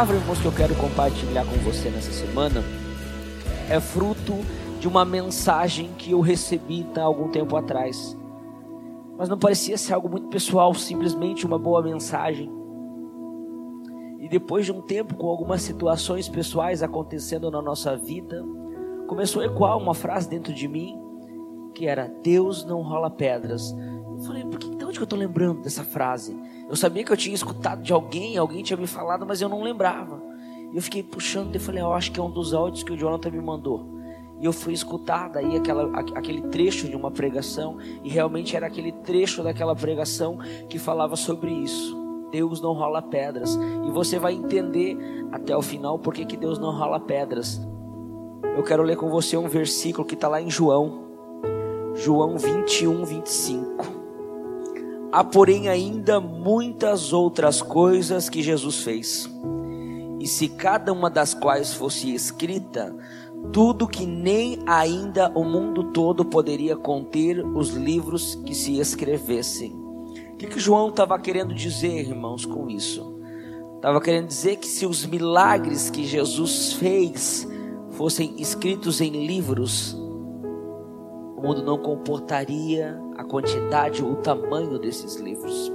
Palavra, irmãos, que eu quero compartilhar com você nessa semana é fruto de uma mensagem que eu recebi há algum tempo atrás. Mas não parecia ser algo muito pessoal, simplesmente uma boa mensagem. E depois de um tempo, com algumas situações pessoais acontecendo na nossa vida, começou a ecoar uma frase dentro de mim que era: Deus não rola pedras. Eu falei, por que, de onde que eu estou lembrando dessa frase? Eu sabia que eu tinha escutado de alguém, alguém tinha me falado, mas eu não lembrava. Eu fiquei puxando e falei, eu acho que é um dos áudios que o Jonathan me mandou. E eu fui escutar daí aquela, aquele trecho de uma pregação, e realmente era aquele trecho daquela pregação que falava sobre isso. Deus não rola pedras. E você vai entender até o final por que Deus não rola pedras. Eu quero ler com você um versículo que está lá em João, João 21, 25. Há, porém, ainda muitas outras coisas que Jesus fez, e se cada uma das quais fosse escrita, tudo que nem ainda o mundo todo poderia conter os livros que se escrevessem. O que, que João estava querendo dizer, irmãos, com isso? Estava querendo dizer que se os milagres que Jesus fez fossem escritos em livros, o mundo não comportaria a quantidade ou o tamanho desses livros.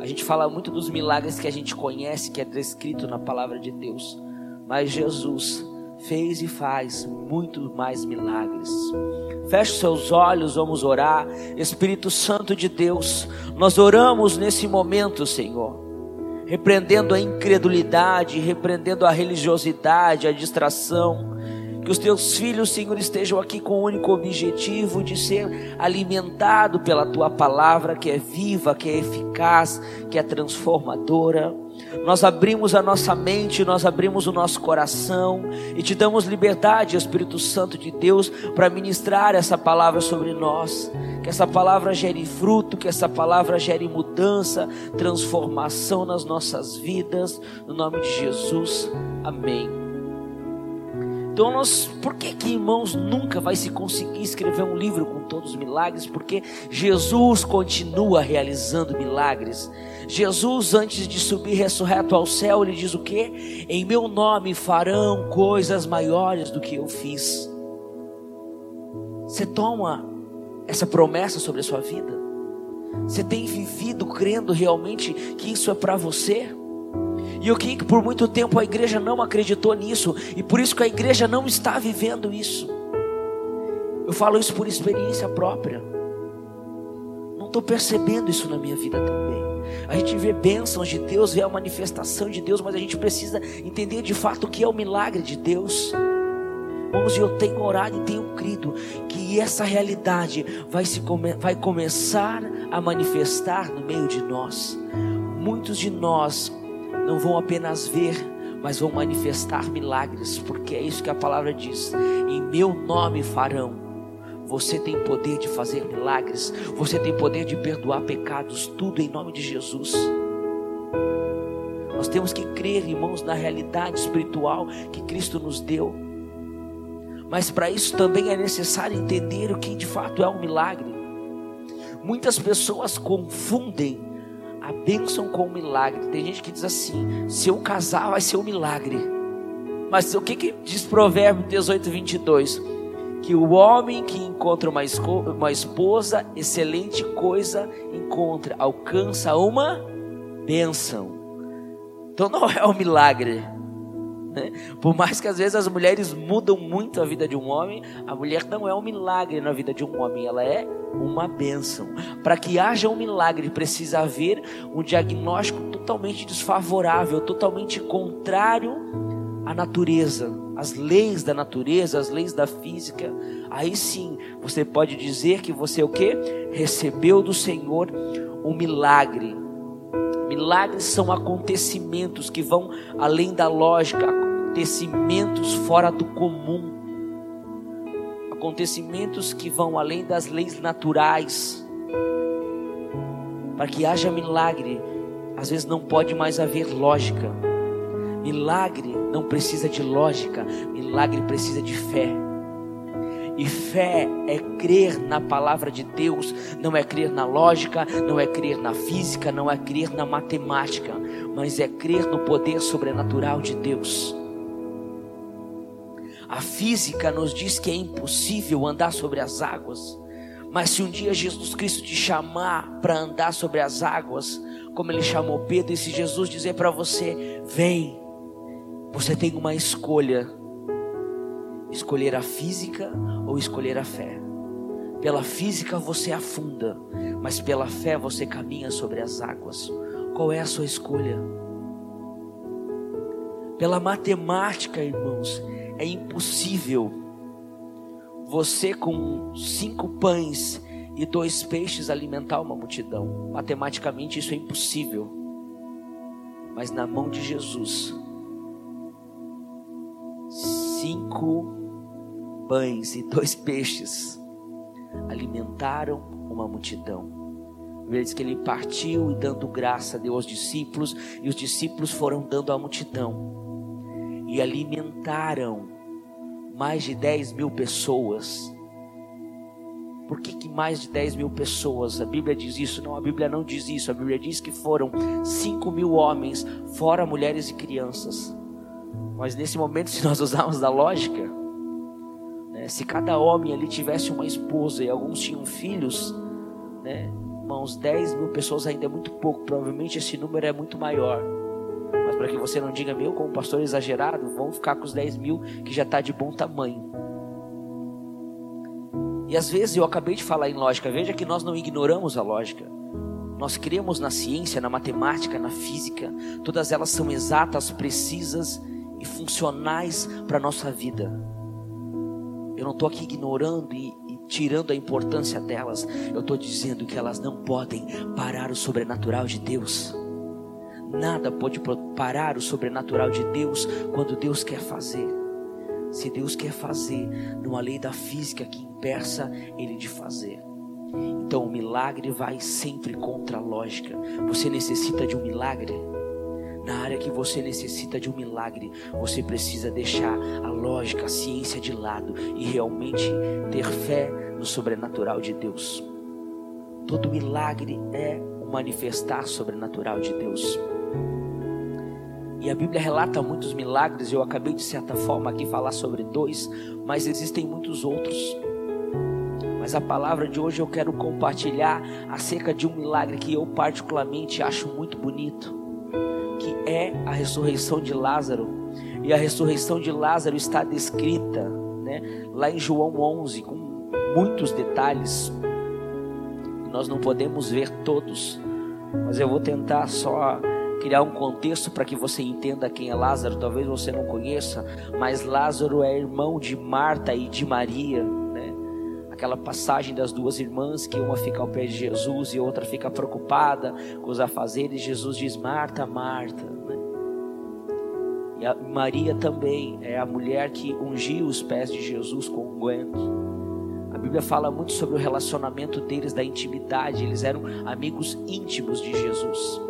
A gente fala muito dos milagres que a gente conhece, que é descrito na palavra de Deus, mas Jesus fez e faz muito mais milagres. Feche seus olhos, vamos orar. Espírito Santo de Deus, nós oramos nesse momento, Senhor, repreendendo a incredulidade, repreendendo a religiosidade, a distração que os teus filhos, Senhor, estejam aqui com o único objetivo de ser alimentado pela tua palavra, que é viva, que é eficaz, que é transformadora. Nós abrimos a nossa mente, nós abrimos o nosso coração e te damos liberdade, Espírito Santo de Deus, para ministrar essa palavra sobre nós. Que essa palavra gere fruto, que essa palavra gere mudança, transformação nas nossas vidas. No nome de Jesus. Amém. Então nós, por que que irmãos nunca vai se conseguir escrever um livro com todos os milagres? Porque Jesus continua realizando milagres. Jesus antes de subir ressurreto ao céu, ele diz o que? Em meu nome farão coisas maiores do que eu fiz. Você toma essa promessa sobre a sua vida? Você tem vivido crendo realmente que isso é para você? E eu creio que por muito tempo a igreja não acreditou nisso, e por isso que a igreja não está vivendo isso. Eu falo isso por experiência própria. Não estou percebendo isso na minha vida também. A gente vê bênçãos de Deus, vê a manifestação de Deus, mas a gente precisa entender de fato o que é o milagre de Deus. Vamos, eu tenho orado e tenho crido que essa realidade vai, se come, vai começar a manifestar no meio de nós. Muitos de nós não vão apenas ver, mas vão manifestar milagres, porque é isso que a palavra diz: em meu nome farão. Você tem poder de fazer milagres, você tem poder de perdoar pecados, tudo em nome de Jesus. Nós temos que crer, irmãos, na realidade espiritual que Cristo nos deu. Mas para isso também é necessário entender o que de fato é um milagre. Muitas pessoas confundem a bênção com o milagre. Tem gente que diz assim: se eu casar, vai ser um milagre. Mas o que, que diz Provérbio 18, 22? Que o homem que encontra uma, uma esposa, excelente coisa encontra, alcança uma bênção. Então não é um milagre. Né? Por mais que às vezes as mulheres mudam muito a vida de um homem, a mulher não é um milagre na vida de um homem, ela é uma bênção. Para que haja um milagre, precisa haver um diagnóstico totalmente desfavorável, totalmente contrário à natureza, às leis da natureza, às leis da física. Aí sim, você pode dizer que você o que? Recebeu do Senhor um milagre. Milagres são acontecimentos que vão além da lógica, acontecimentos fora do comum acontecimentos que vão além das leis naturais. Para que haja milagre, às vezes não pode mais haver lógica. Milagre não precisa de lógica, milagre precisa de fé. E fé é crer na palavra de Deus não é crer na lógica, não é crer na física, não é crer na matemática, mas é crer no poder sobrenatural de Deus. A física nos diz que é impossível andar sobre as águas, mas se um dia Jesus Cristo te chamar para andar sobre as águas, como ele chamou Pedro, e se Jesus dizer para você: vem, você tem uma escolha: escolher a física ou escolher a fé. Pela física você afunda, mas pela fé você caminha sobre as águas. Qual é a sua escolha? Pela matemática, irmãos, é impossível você com cinco pães e dois peixes alimentar uma multidão. Matematicamente isso é impossível. Mas na mão de Jesus, cinco pães e dois peixes alimentaram uma multidão. Diz que ele partiu e dando graça deu aos discípulos, e os discípulos foram dando à multidão, e alimentaram mais de 10 mil pessoas. Por que, que mais de 10 mil pessoas? A Bíblia diz isso? Não, a Bíblia não diz isso. A Bíblia diz que foram 5 mil homens, fora mulheres e crianças. Mas nesse momento, se nós usarmos da lógica, né, se cada homem ali tivesse uma esposa e alguns tinham filhos, né, irmãos, 10 mil pessoas ainda é muito pouco. Provavelmente esse número é muito maior. Mas para que você não diga, meu, como pastor exagerado, vamos ficar com os 10 mil que já está de bom tamanho. E às vezes eu acabei de falar em lógica, veja que nós não ignoramos a lógica. Nós cremos na ciência, na matemática, na física, todas elas são exatas, precisas e funcionais para a nossa vida. Eu não estou aqui ignorando e, e, tirando a importância delas, eu estou dizendo que elas não podem parar o sobrenatural de Deus. Nada pode parar o sobrenatural de Deus quando Deus quer fazer. Se Deus quer fazer, numa lei da física que impeça Ele de fazer. Então o milagre vai sempre contra a lógica. Você necessita de um milagre? Na área que você necessita de um milagre, você precisa deixar a lógica, a ciência de lado e realmente ter fé no sobrenatural de Deus. Todo milagre é o manifestar sobrenatural de Deus. E a Bíblia relata muitos milagres, eu acabei de certa forma aqui falar sobre dois, mas existem muitos outros. Mas a palavra de hoje eu quero compartilhar acerca de um milagre que eu particularmente acho muito bonito, que é a ressurreição de Lázaro. E a ressurreição de Lázaro está descrita, né, lá em João 11 com muitos detalhes. Nós não podemos ver todos, mas eu vou tentar só criar um contexto para que você entenda quem é Lázaro. Talvez você não conheça, mas Lázaro é irmão de Marta e de Maria? Aquela passagem das duas irmãs que uma fica ao pé de Jesus e outra fica preocupada com os afazeres. Jesus diz: Marta, Marta. Né? E Maria também é a mulher que ungiu os pés de Jesus com unguento. A Bíblia fala muito sobre o relacionamento deles, da intimidade. Eles eram amigos íntimos de Jesus.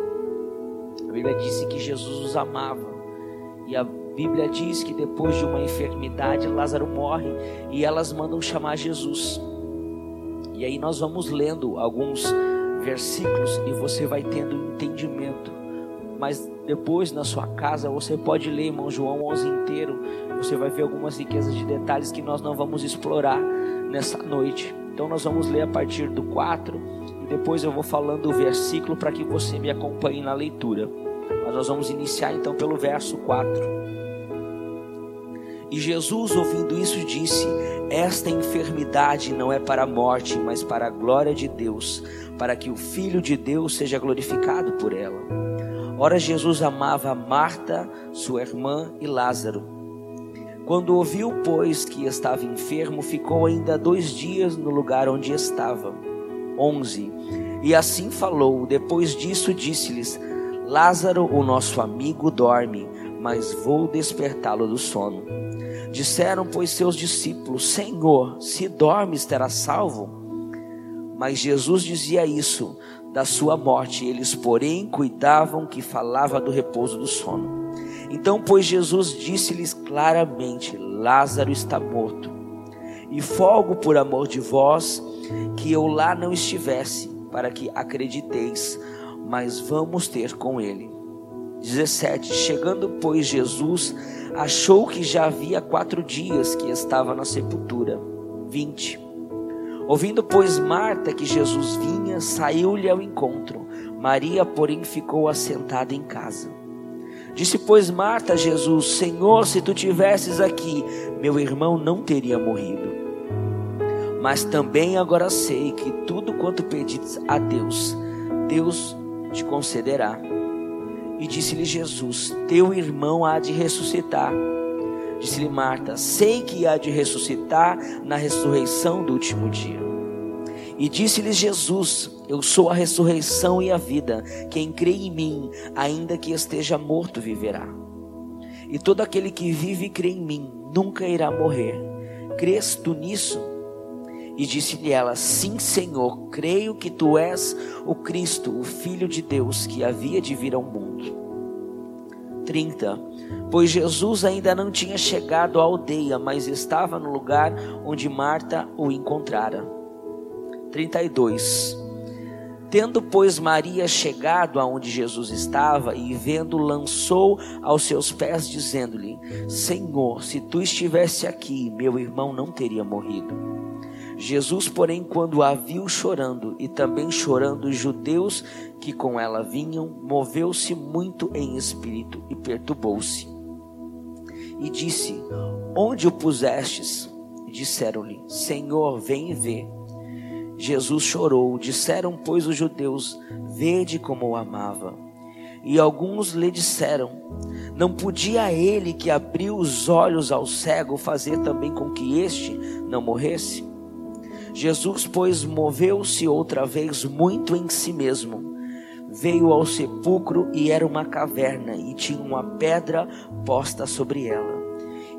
A Bíblia disse que Jesus os amava. E a Bíblia diz que depois de uma enfermidade, Lázaro morre e elas mandam chamar Jesus. E aí nós vamos lendo alguns versículos e você vai tendo entendimento. Mas depois na sua casa você pode ler, irmão João 11 inteiro. Você vai ver algumas riquezas de detalhes que nós não vamos explorar nessa noite. Então nós vamos ler a partir do 4 depois eu vou falando o versículo para que você me acompanhe na leitura. Mas nós vamos iniciar então pelo verso 4. E Jesus, ouvindo isso, disse: Esta enfermidade não é para a morte, mas para a glória de Deus, para que o Filho de Deus seja glorificado por ela. Ora, Jesus amava Marta, sua irmã e Lázaro. Quando ouviu, pois, que estava enfermo, ficou ainda dois dias no lugar onde estava. 11. E assim falou. Depois disso, disse-lhes: Lázaro, o nosso amigo, dorme, mas vou despertá-lo do sono. Disseram, pois, seus discípulos: Senhor, se dormes, terá salvo. Mas Jesus dizia isso da sua morte. Eles, porém, cuidavam que falava do repouso do sono. Então, pois, Jesus disse-lhes claramente: Lázaro está morto e folgo por amor de vós que eu lá não estivesse, para que acrediteis, mas vamos ter com ele. 17. Chegando, pois, Jesus achou que já havia quatro dias que estava na sepultura. 20. Ouvindo, pois, Marta que Jesus vinha, saiu-lhe ao encontro. Maria, porém, ficou assentada em casa. Disse, pois, Marta a Jesus: Senhor, se tu tivesses aqui, meu irmão não teria morrido. Mas também agora sei que tudo quanto pedis a Deus, Deus te concederá. E disse-lhe Jesus: Teu irmão há de ressuscitar. Disse-lhe Marta: Sei que há de ressuscitar na ressurreição do último dia. E disse-lhe Jesus: Eu sou a ressurreição e a vida. Quem crê em mim, ainda que esteja morto, viverá. E todo aquele que vive e crê em mim, nunca irá morrer. Crês tu nisso? E disse-lhe ela: Sim, Senhor, creio que tu és o Cristo, o Filho de Deus, que havia de vir ao mundo. 30. Pois Jesus ainda não tinha chegado à aldeia, mas estava no lugar onde Marta o encontrara. 32. Tendo, pois, Maria chegado aonde Jesus estava e vendo, lançou aos seus pés, dizendo-lhe: Senhor, se tu estivesse aqui, meu irmão não teria morrido. Jesus, porém, quando a viu chorando, e também chorando os judeus que com ela vinham, moveu-se muito em espírito e perturbou-se. E disse: Onde o pusestes? Disseram-lhe: Senhor, vem e vê. Jesus chorou. Disseram, pois, os judeus: Vede como o amava. E alguns lhe disseram: Não podia ele que abriu os olhos ao cego fazer também com que este não morresse? Jesus, pois, moveu-se outra vez muito em si mesmo. Veio ao sepulcro e era uma caverna, e tinha uma pedra posta sobre ela.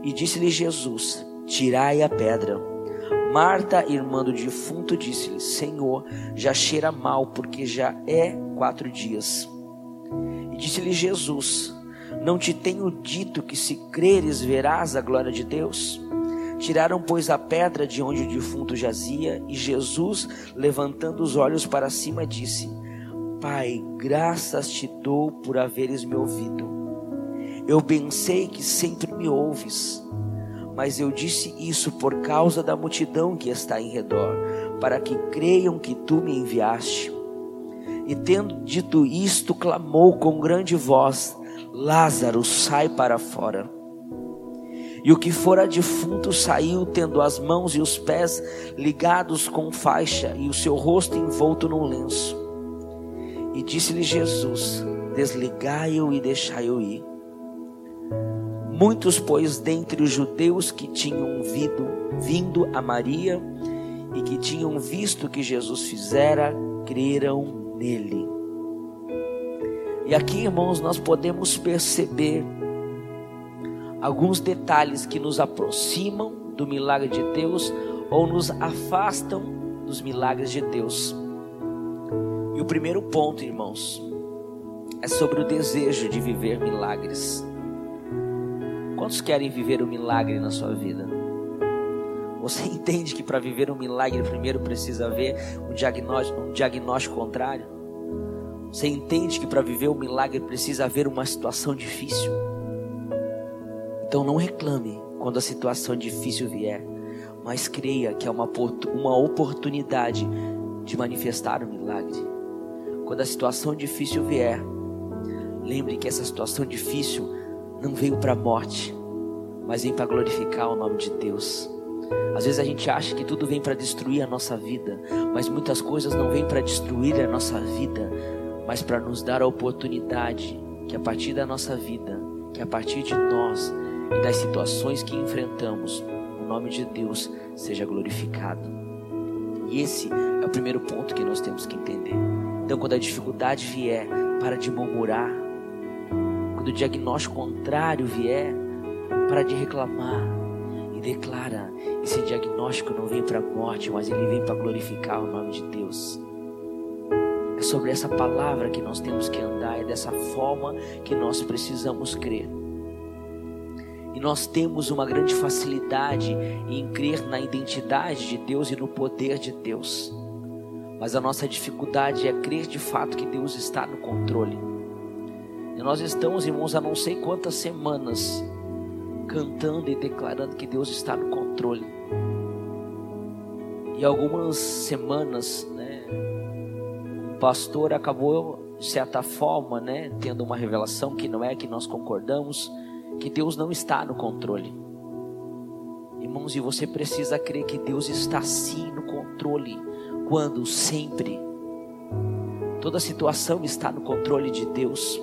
E disse-lhe Jesus: Tirai a pedra. Marta, irmã do defunto, disse-lhe: Senhor, já cheira mal, porque já é quatro dias. E disse-lhe Jesus: Não te tenho dito que se creres verás a glória de Deus? Tiraram, pois, a pedra de onde o defunto jazia, e Jesus, levantando os olhos para cima, disse: Pai, graças te dou por haveres me ouvido. Eu bem sei que sempre me ouves, mas eu disse isso por causa da multidão que está em redor, para que creiam que tu me enviaste. E tendo dito isto, clamou com grande voz: Lázaro, sai para fora. E o que fora defunto saiu, tendo as mãos e os pés ligados com faixa e o seu rosto envolto num lenço. E disse-lhe Jesus: Desligai-o e deixai-o ir. Muitos, pois, dentre os judeus que tinham vindo, vindo a Maria e que tinham visto o que Jesus fizera, creram nele. E aqui, irmãos, nós podemos perceber alguns detalhes que nos aproximam do milagre de Deus ou nos afastam dos milagres de Deus. E o primeiro ponto, irmãos, é sobre o desejo de viver milagres. Quantos querem viver um milagre na sua vida? Você entende que para viver um milagre primeiro precisa haver um diagnóstico, um diagnóstico contrário? Você entende que para viver um milagre precisa haver uma situação difícil? Então não reclame quando a situação difícil vier, mas creia que é uma, uma oportunidade de manifestar o um milagre. Quando a situação difícil vier, lembre que essa situação difícil não veio para a morte, mas vem para glorificar o nome de Deus. Às vezes a gente acha que tudo vem para destruir a nossa vida, mas muitas coisas não vêm para destruir a nossa vida, mas para nos dar a oportunidade que a partir da nossa vida, que a partir de nós, e das situações que enfrentamos, o nome de Deus seja glorificado. E esse é o primeiro ponto que nós temos que entender. Então, quando a dificuldade vier, para de murmurar. Quando o diagnóstico contrário vier, para de reclamar e declara: esse diagnóstico não vem para a morte, mas ele vem para glorificar o nome de Deus. É sobre essa palavra que nós temos que andar, é dessa forma que nós precisamos crer. E nós temos uma grande facilidade em crer na identidade de Deus e no poder de Deus. Mas a nossa dificuldade é crer de fato que Deus está no controle. E nós estamos, irmãos, há não sei quantas semanas cantando e declarando que Deus está no controle. E algumas semanas, né, o pastor acabou de certa forma, né, tendo uma revelação que não é que nós concordamos, que Deus não está no controle. Irmãos, e você precisa crer que Deus está sim no controle, quando sempre. Toda situação está no controle de Deus.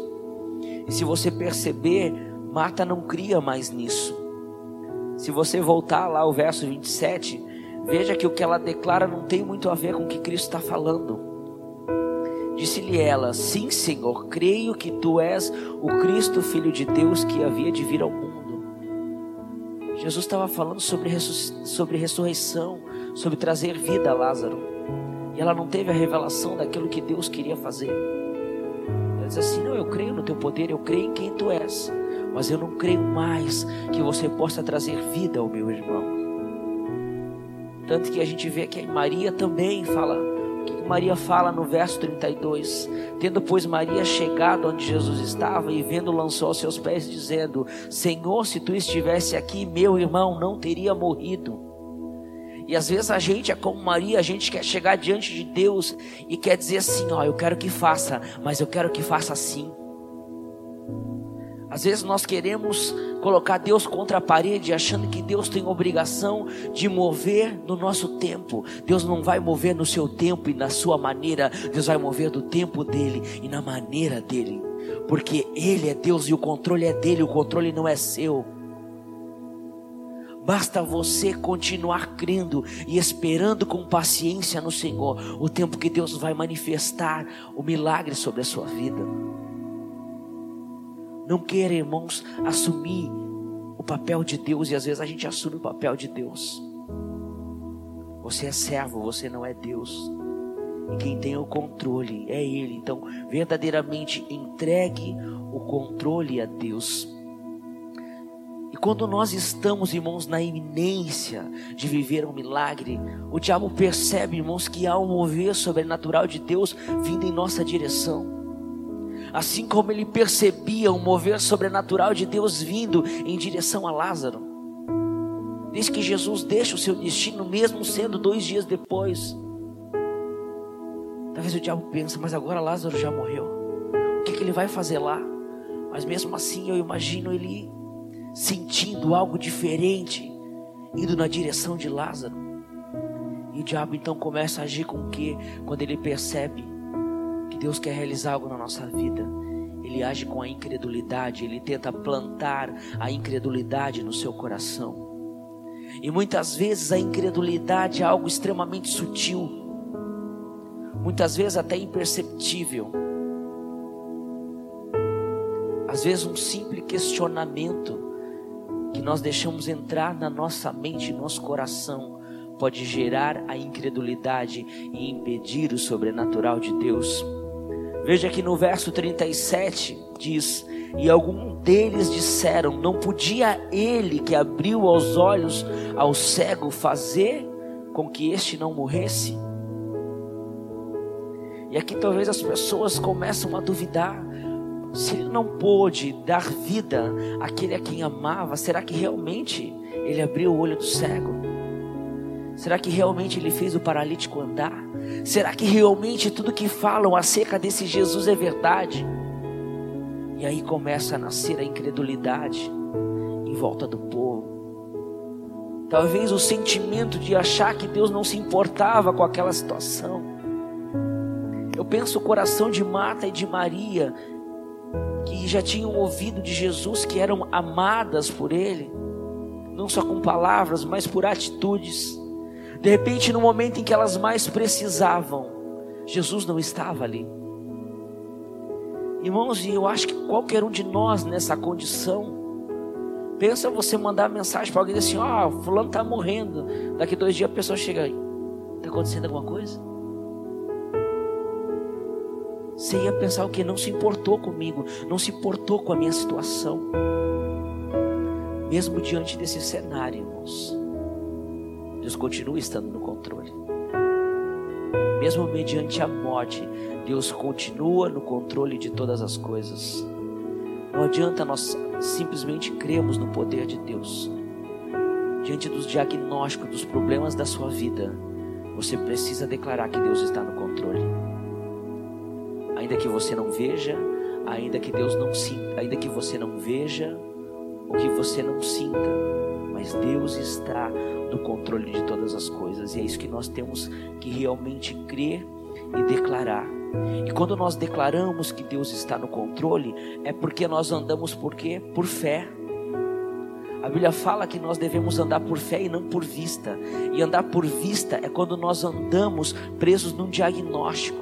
E se você perceber, Marta não cria mais nisso. Se você voltar lá ao verso 27, veja que o que ela declara não tem muito a ver com o que Cristo está falando. Disse-lhe ela: Sim, Senhor, creio que tu és o Cristo, Filho de Deus, que havia de vir ao mundo. Jesus estava falando sobre, sobre ressurreição, sobre trazer vida a Lázaro. E ela não teve a revelação daquilo que Deus queria fazer. Ela diz assim: Não, eu creio no teu poder, eu creio em quem tu és. Mas eu não creio mais que você possa trazer vida ao meu irmão. Tanto que a gente vê que Maria também fala que Maria fala no verso 32: Tendo, pois, Maria chegado onde Jesus estava e vendo, lançou aos seus pés, dizendo: Senhor, se tu estivesse aqui, meu irmão não teria morrido. E às vezes a gente é como Maria, a gente quer chegar diante de Deus e quer dizer assim: Ó, eu quero que faça, mas eu quero que faça assim. Às vezes nós queremos colocar Deus contra a parede, achando que Deus tem obrigação de mover no nosso tempo. Deus não vai mover no seu tempo e na sua maneira, Deus vai mover do tempo dele e na maneira dele, porque Ele é Deus e o controle é dele, o controle não é seu. Basta você continuar crendo e esperando com paciência no Senhor o tempo que Deus vai manifestar o milagre sobre a sua vida. Não queira, irmãos, assumir o papel de Deus e às vezes a gente assume o papel de Deus. Você é servo, você não é Deus. E quem tem o controle é Ele. Então, verdadeiramente entregue o controle a Deus. E quando nós estamos, irmãos, na iminência de viver um milagre, o diabo percebe, irmãos, que há um mover sobrenatural de Deus vindo em nossa direção assim como ele percebia o mover sobrenatural de Deus vindo em direção a Lázaro. Diz que Jesus deixa o seu destino, mesmo sendo dois dias depois. Talvez o diabo pense, mas agora Lázaro já morreu. O que, que ele vai fazer lá? Mas mesmo assim eu imagino ele sentindo algo diferente, indo na direção de Lázaro. E o diabo então começa a agir com o que? Quando ele percebe Deus quer realizar algo na nossa vida, ele age com a incredulidade, ele tenta plantar a incredulidade no seu coração. E muitas vezes a incredulidade é algo extremamente sutil, muitas vezes até imperceptível. Às vezes um simples questionamento que nós deixamos entrar na nossa mente, no nosso coração, pode gerar a incredulidade e impedir o sobrenatural de Deus. Veja que no verso 37 diz: E algum deles disseram: Não podia ele que abriu os olhos ao cego fazer com que este não morresse? E aqui talvez as pessoas começam a duvidar. Se ele não pôde dar vida àquele a quem amava, será que realmente ele abriu o olho do cego? Será que realmente ele fez o paralítico andar? Será que realmente tudo que falam acerca desse Jesus é verdade? E aí começa a nascer a incredulidade em volta do povo. Talvez o sentimento de achar que Deus não se importava com aquela situação. Eu penso o coração de Marta e de Maria, que já tinham ouvido de Jesus, que eram amadas por Ele, não só com palavras, mas por atitudes. De repente, no momento em que elas mais precisavam, Jesus não estava ali. Irmãos, e eu acho que qualquer um de nós nessa condição, pensa você mandar mensagem para alguém assim: Ó, oh, Fulano está morrendo. Daqui dois dias a pessoa chega aí: Está acontecendo alguma coisa? Você ia pensar o que? Não se importou comigo, não se importou com a minha situação. mesmo diante desse cenário, irmãos, Deus continua estando no controle. Mesmo mediante a morte, Deus continua no controle de todas as coisas. Não adianta nós simplesmente cremos no poder de Deus. Diante dos diagnósticos, dos problemas da sua vida, você precisa declarar que Deus está no controle. Ainda que você não veja, ainda que Deus não sinta, ainda que você não veja, o que você não sinta, mas Deus está no controle de todas as coisas. E é isso que nós temos que realmente crer e declarar. E quando nós declaramos que Deus está no controle, é porque nós andamos por quê? Por fé. A Bíblia fala que nós devemos andar por fé e não por vista. E andar por vista é quando nós andamos presos num diagnóstico.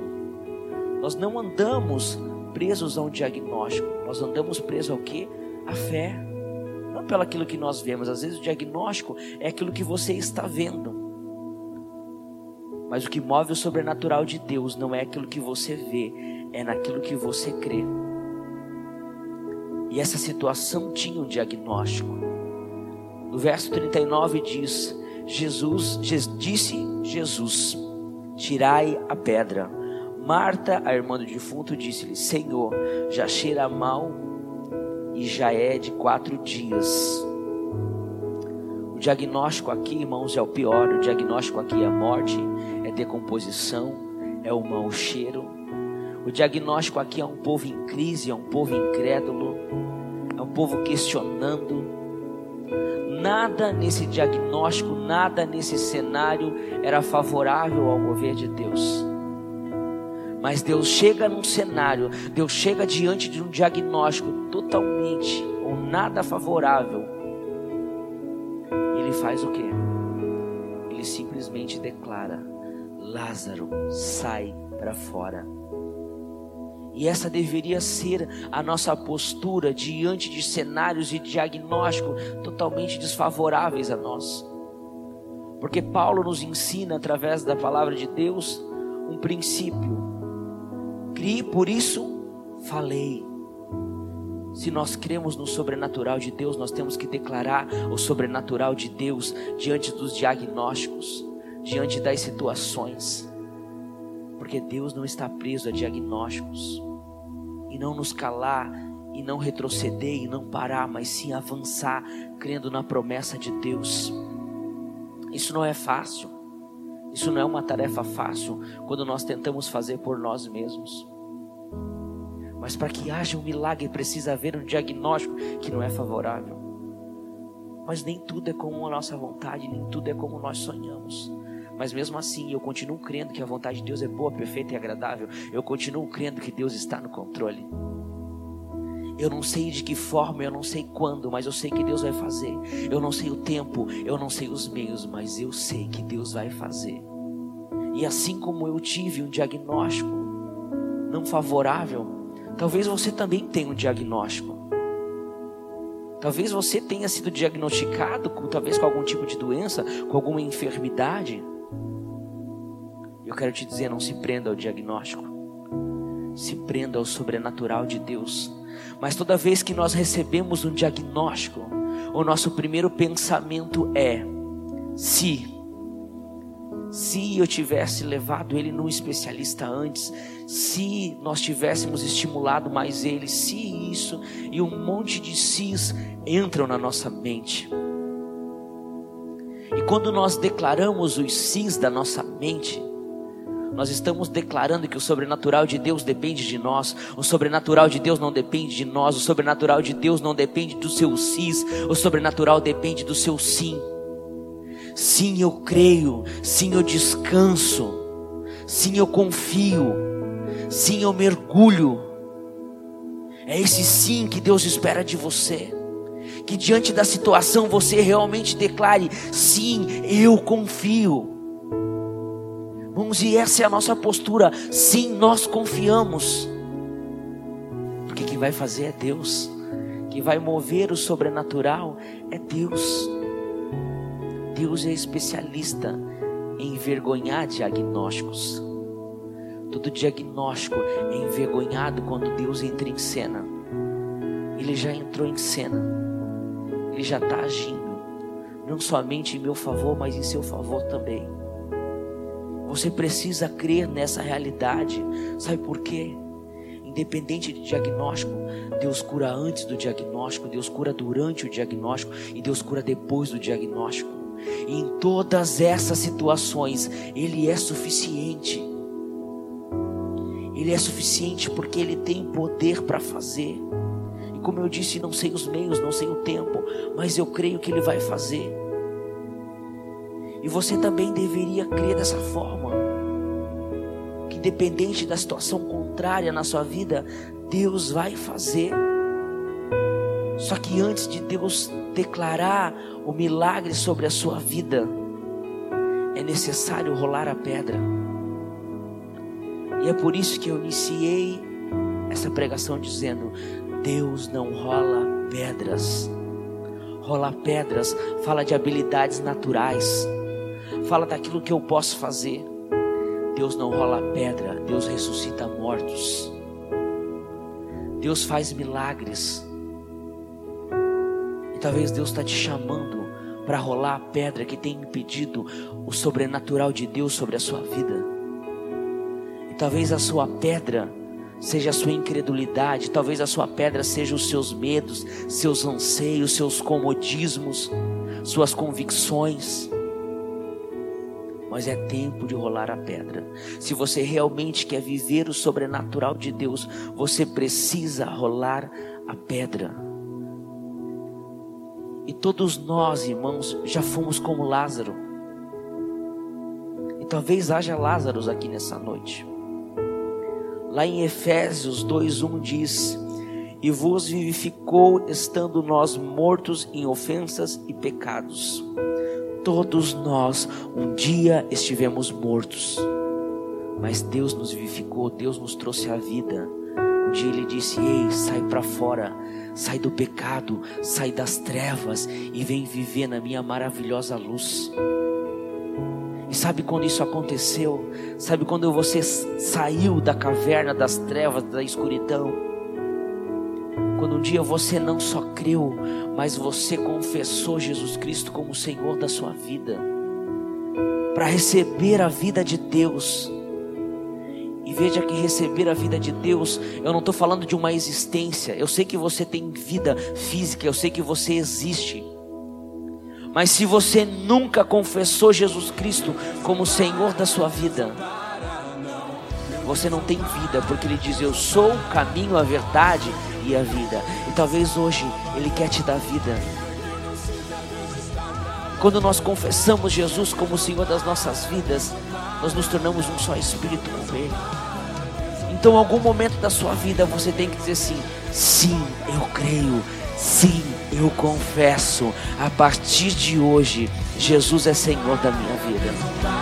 Nós não andamos presos a um diagnóstico. Nós andamos presos ao que? A fé. Não pelo aquilo que nós vemos. Às vezes o diagnóstico é aquilo que você está vendo. Mas o que move o sobrenatural de Deus não é aquilo que você vê, é naquilo que você crê. E essa situação tinha um diagnóstico. No verso 39 diz: Jesus disse Jesus: Tirai a pedra. Marta, a irmã do defunto, disse-lhe: Senhor, já cheira mal e já é de quatro dias. O diagnóstico aqui, irmãos, é o pior. O diagnóstico aqui é morte, é decomposição, é o mau cheiro. O diagnóstico aqui é um povo em crise, é um povo incrédulo, é um povo questionando. Nada nesse diagnóstico, nada nesse cenário era favorável ao mover de Deus. Mas Deus chega num cenário, Deus chega diante de um diagnóstico totalmente ou nada favorável. Ele faz o que? Ele simplesmente declara: Lázaro, sai para fora. E essa deveria ser a nossa postura diante de cenários e diagnóstico totalmente desfavoráveis a nós. Porque Paulo nos ensina através da palavra de Deus um princípio. Crie, por isso falei. Se nós cremos no sobrenatural de Deus, nós temos que declarar o sobrenatural de Deus diante dos diagnósticos, diante das situações. Porque Deus não está preso a diagnósticos. E não nos calar, e não retroceder, e não parar, mas sim avançar, crendo na promessa de Deus. Isso não é fácil. Isso não é uma tarefa fácil quando nós tentamos fazer por nós mesmos. Mas para que haja um milagre precisa haver um diagnóstico que não é favorável. Mas nem tudo é como a nossa vontade, nem tudo é como nós sonhamos. Mas mesmo assim, eu continuo crendo que a vontade de Deus é boa, perfeita e agradável. Eu continuo crendo que Deus está no controle. Eu não sei de que forma, eu não sei quando, mas eu sei que Deus vai fazer. Eu não sei o tempo, eu não sei os meios, mas eu sei que Deus vai fazer. E assim como eu tive um diagnóstico não favorável, talvez você também tenha um diagnóstico. Talvez você tenha sido diagnosticado com talvez com algum tipo de doença, com alguma enfermidade. Eu quero te dizer, não se prenda ao diagnóstico. Se prenda ao sobrenatural de Deus. Mas toda vez que nós recebemos um diagnóstico, o nosso primeiro pensamento é: se se eu tivesse levado ele num especialista antes, se nós tivéssemos estimulado mais ele, se isso e um monte de sis entram na nossa mente. E quando nós declaramos os sis da nossa mente, nós estamos declarando que o sobrenatural de Deus depende de nós, o sobrenatural de Deus não depende de nós, o sobrenatural de Deus não depende do seu sis, o sobrenatural depende do seu sim. Sim, eu creio, sim, eu descanso, sim, eu confio, sim, eu mergulho. É esse sim que Deus espera de você. Que diante da situação você realmente declare: sim, eu confio. Irmãos, e essa é a nossa postura. Sim, nós confiamos. Porque quem vai fazer é Deus. Quem vai mover o sobrenatural é Deus. Deus é especialista em envergonhar diagnósticos. Todo diagnóstico é envergonhado quando Deus entra em cena. Ele já entrou em cena. Ele já está agindo, não somente em meu favor, mas em seu favor também. Você precisa crer nessa realidade. Sabe por quê? Independente de diagnóstico, Deus cura antes do diagnóstico, Deus cura durante o diagnóstico e Deus cura depois do diagnóstico. Em todas essas situações, Ele é suficiente. Ele é suficiente porque Ele tem poder para fazer. E como eu disse, não sei os meios, não sei o tempo, mas eu creio que Ele vai fazer. E você também deveria crer dessa forma. Que independente da situação contrária na sua vida, Deus vai fazer. Só que antes de Deus declarar o milagre sobre a sua vida, é necessário rolar a pedra. E é por isso que eu iniciei essa pregação dizendo: Deus não rola pedras. Rolar pedras fala de habilidades naturais, fala daquilo que eu posso fazer. Deus não rola pedra, Deus ressuscita mortos. Deus faz milagres. E talvez Deus está te chamando para rolar a pedra que tem impedido o sobrenatural de Deus sobre a sua vida. E talvez a sua pedra seja a sua incredulidade, talvez a sua pedra seja os seus medos, seus anseios, seus comodismos, suas convicções mas é tempo de rolar a pedra. Se você realmente quer viver o sobrenatural de Deus, você precisa rolar a pedra. Todos nós, irmãos, já fomos como Lázaro. E talvez haja Lázaros aqui nessa noite. Lá em Efésios 2:1 diz: "E vos vivificou estando nós mortos em ofensas e pecados." Todos nós um dia estivemos mortos, mas Deus nos vivificou, Deus nos trouxe a vida. Um dia Ele disse: Ei, sai para fora, sai do pecado, sai das trevas e vem viver na minha maravilhosa luz. E sabe quando isso aconteceu? Sabe quando você saiu da caverna das trevas, da escuridão? Quando um dia você não só creu, mas você confessou Jesus Cristo como Senhor da sua vida, para receber a vida de Deus. E veja que receber a vida de Deus, eu não estou falando de uma existência. Eu sei que você tem vida física, eu sei que você existe. Mas se você nunca confessou Jesus Cristo como Senhor da sua vida, você não tem vida, porque Ele diz: Eu sou o caminho, a verdade e a vida. E talvez hoje Ele quer te dar vida. Quando nós confessamos Jesus como o Senhor das nossas vidas, nós nos tornamos um só espírito com Ele. Então, em algum momento da sua vida, você tem que dizer assim: sim, eu creio, sim, eu confesso. A partir de hoje, Jesus é Senhor da minha vida.